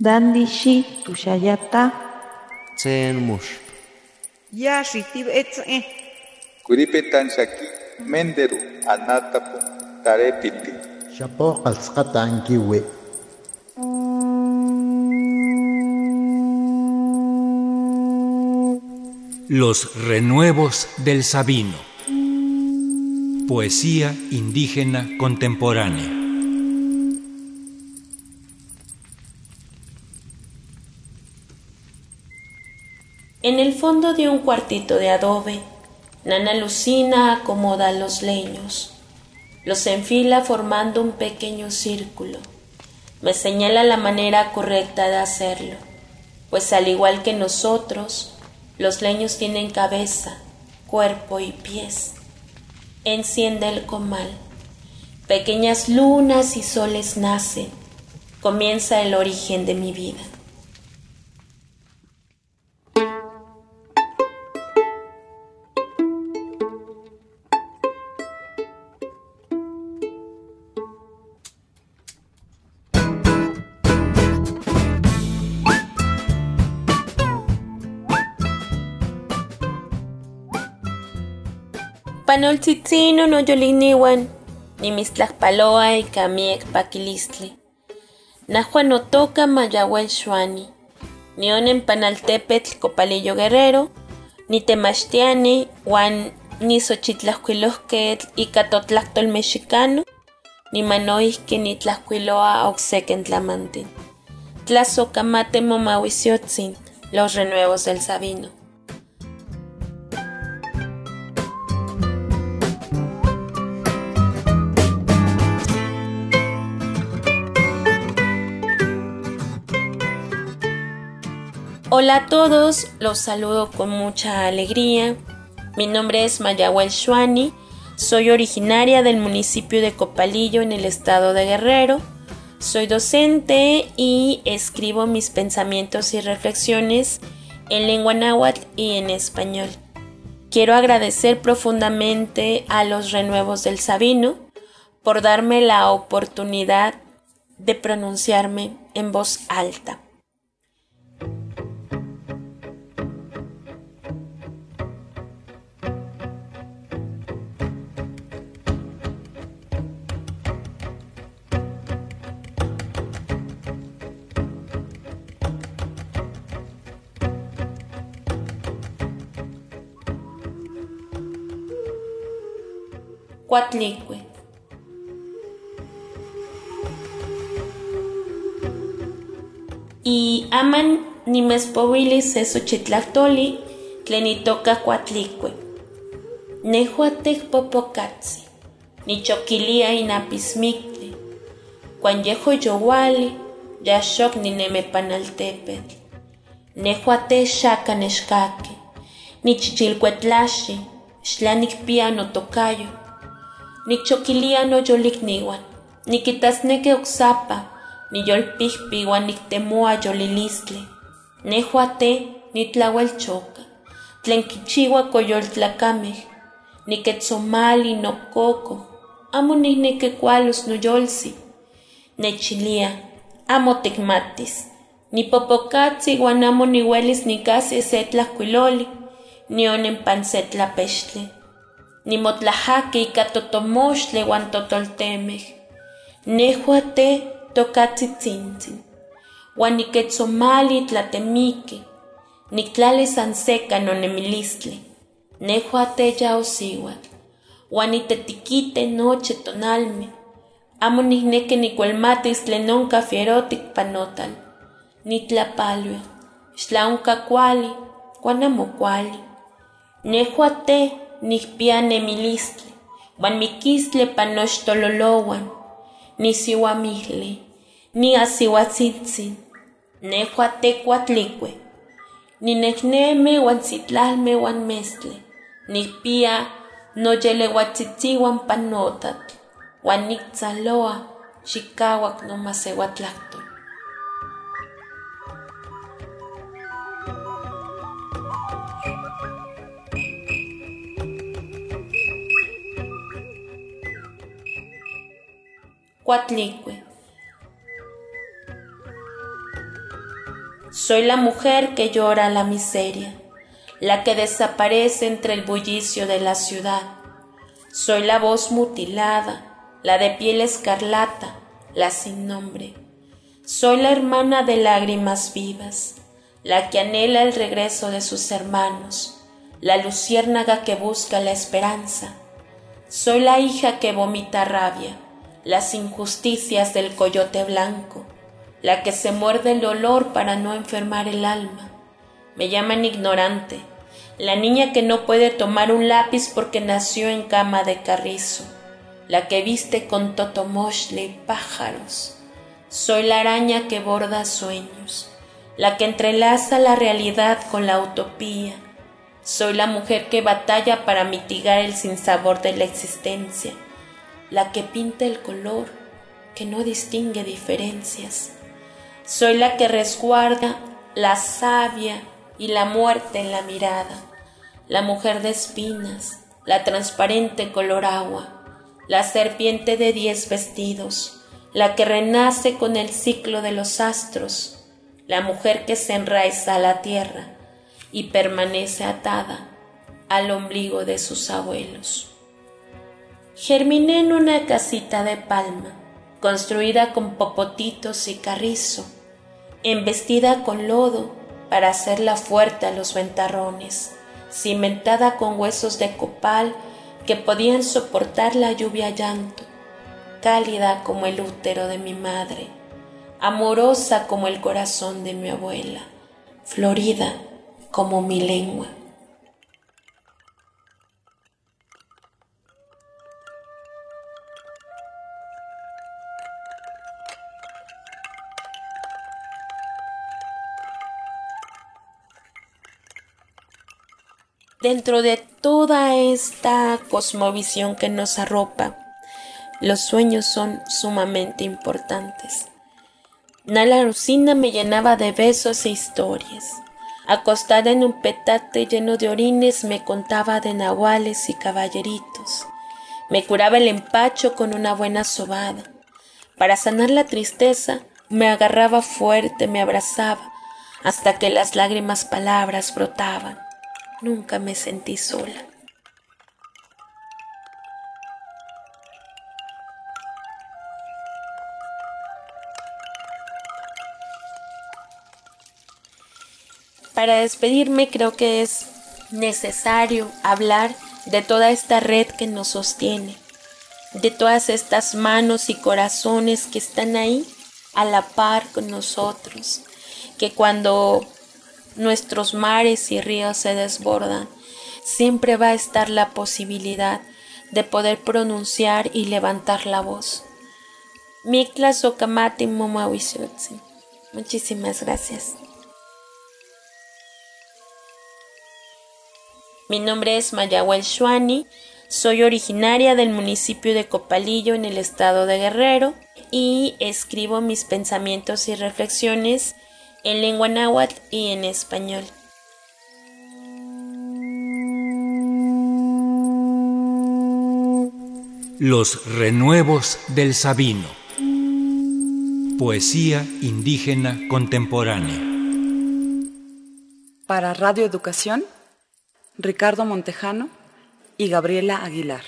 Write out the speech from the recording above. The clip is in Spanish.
Dandishi tushayata. Tsen mush. Ya shitib etze. Kuripetan shaki menderu anatapu tarepiti. Shapo qalsqata ankiwi. Los renuevos del Sabino. Poesía indígena contemporánea. En el fondo de un cuartito de adobe, Nana Lucina acomoda los leños. Los enfila formando un pequeño círculo. Me señala la manera correcta de hacerlo, pues al igual que nosotros, los leños tienen cabeza, cuerpo y pies. Enciende el comal. Pequeñas lunas y soles nacen. Comienza el origen de mi vida. Panoltzitzino no yoliniwan, ni mislakpaloa y kamiek pakilistli. Nahua no toca mayawel shuani, ni onen panaltepetl copalillo guerrero, ni temachtiani, wan ni xochitlahcuilosquetl y catotlactol mexicano, ni manoihki ni tlahcuiloa oxequen tlamantin. Tlazocamate momahuisiotzin, los renuevos del Sabino. Hola a todos, los saludo con mucha alegría. Mi nombre es Mayahuel Shuani, soy originaria del municipio de Copalillo en el estado de Guerrero. Soy docente y escribo mis pensamientos y reflexiones en lengua náhuatl y en español. Quiero agradecer profundamente a los renuevos del Sabino por darme la oportunidad de pronunciarme en voz alta. Cuatlicue. Y aman nimespovilis esochitlahtoli tlenitoca cuatlicue. Nehuatec popocatzi, nichoquilia inapismicle, cuan yejo yowali, yaxoc ninemepanaltepetl. Nehuate ni chichilcuetlashi, nichichilcuetlaxi, piano tocayo. No tocayo. Nikchokilia noyolikniuan, nikitasneki oksapa, niyolpijpi iuan niktemoa yolilistli. Nehua te nitlauelchoka, tlen kichiua koyoltlakamej, niketsomali nokoko, amo nihneki kualos noyolsi. Nechilia, amo tikmatis, nipopokatsi iuan amo niuelis nikasi se tlajkuiloli, nionenpan se tlapextli nimotlajaki ika totomoxtli uan totoltemej. Nehua te tokatzitzintzin, uan niketsomali tlatemiki, niktlali san seka nonemilistli. Nehua te ya osiuatl, uan nitetikite noche tonalme, amo nihneki nikuelmatis tlen onka fierotik panotal. Nitlapalua, xtlaonka kuali, uan amo kuali. Nehua te nikpianemilistli uan mikistli panochtololowan, nisiuamijli, niasiuatsitsin, nekua tekuatlikue, ninekneme wan sitlalme uan mestli, nikpia noyeleuatsitziuan panotatl, uan niktsaloa xikauak nomaseuatlakto. Cuatlicue. Soy la mujer que llora la miseria, la que desaparece entre el bullicio de la ciudad. Soy la voz mutilada, la de piel escarlata, la sin nombre. Soy la hermana de lágrimas vivas, la que anhela el regreso de sus hermanos, la luciérnaga que busca la esperanza. Soy la hija que vomita rabia, las injusticias del coyote blanco, la que se muerde el dolor para no enfermar el alma. Me llaman ignorante, la niña que no puede tomar un lápiz porque nació en cama de carrizo, la que viste con totomoshle pájaros. Soy la araña que borda sueños, la que entrelaza la realidad con la utopía. Soy la mujer que batalla para mitigar el sinsabor de la existencia la que pinta el color, que no distingue diferencias. Soy la que resguarda la savia y la muerte en la mirada, la mujer de espinas, la transparente color agua, la serpiente de diez vestidos, la que renace con el ciclo de los astros, la mujer que se enraiza a la tierra y permanece atada al ombligo de sus abuelos. Germiné en una casita de palma, construida con popotitos y carrizo, embestida con lodo para hacerla fuerte a los ventarrones, cimentada con huesos de copal que podían soportar la lluvia llanto, cálida como el útero de mi madre, amorosa como el corazón de mi abuela, florida como mi lengua. Dentro de toda esta cosmovisión que nos arropa, los sueños son sumamente importantes. Nala Rusina me llenaba de besos e historias. Acostada en un petate lleno de orines me contaba de nahuales y caballeritos. Me curaba el empacho con una buena sobada. Para sanar la tristeza me agarraba fuerte, me abrazaba, hasta que las lágrimas palabras brotaban nunca me sentí sola. Para despedirme creo que es necesario hablar de toda esta red que nos sostiene, de todas estas manos y corazones que están ahí a la par con nosotros, que cuando nuestros mares y ríos se desbordan, siempre va a estar la posibilidad de poder pronunciar y levantar la voz. Mikla Sokamati Muchísimas gracias. Mi nombre es Mayahuel Shuani, soy originaria del municipio de Copalillo en el estado de Guerrero y escribo mis pensamientos y reflexiones en lengua náhuatl y en español. Los renuevos del Sabino. Poesía indígena contemporánea. Para Radio Educación, Ricardo Montejano y Gabriela Aguilar.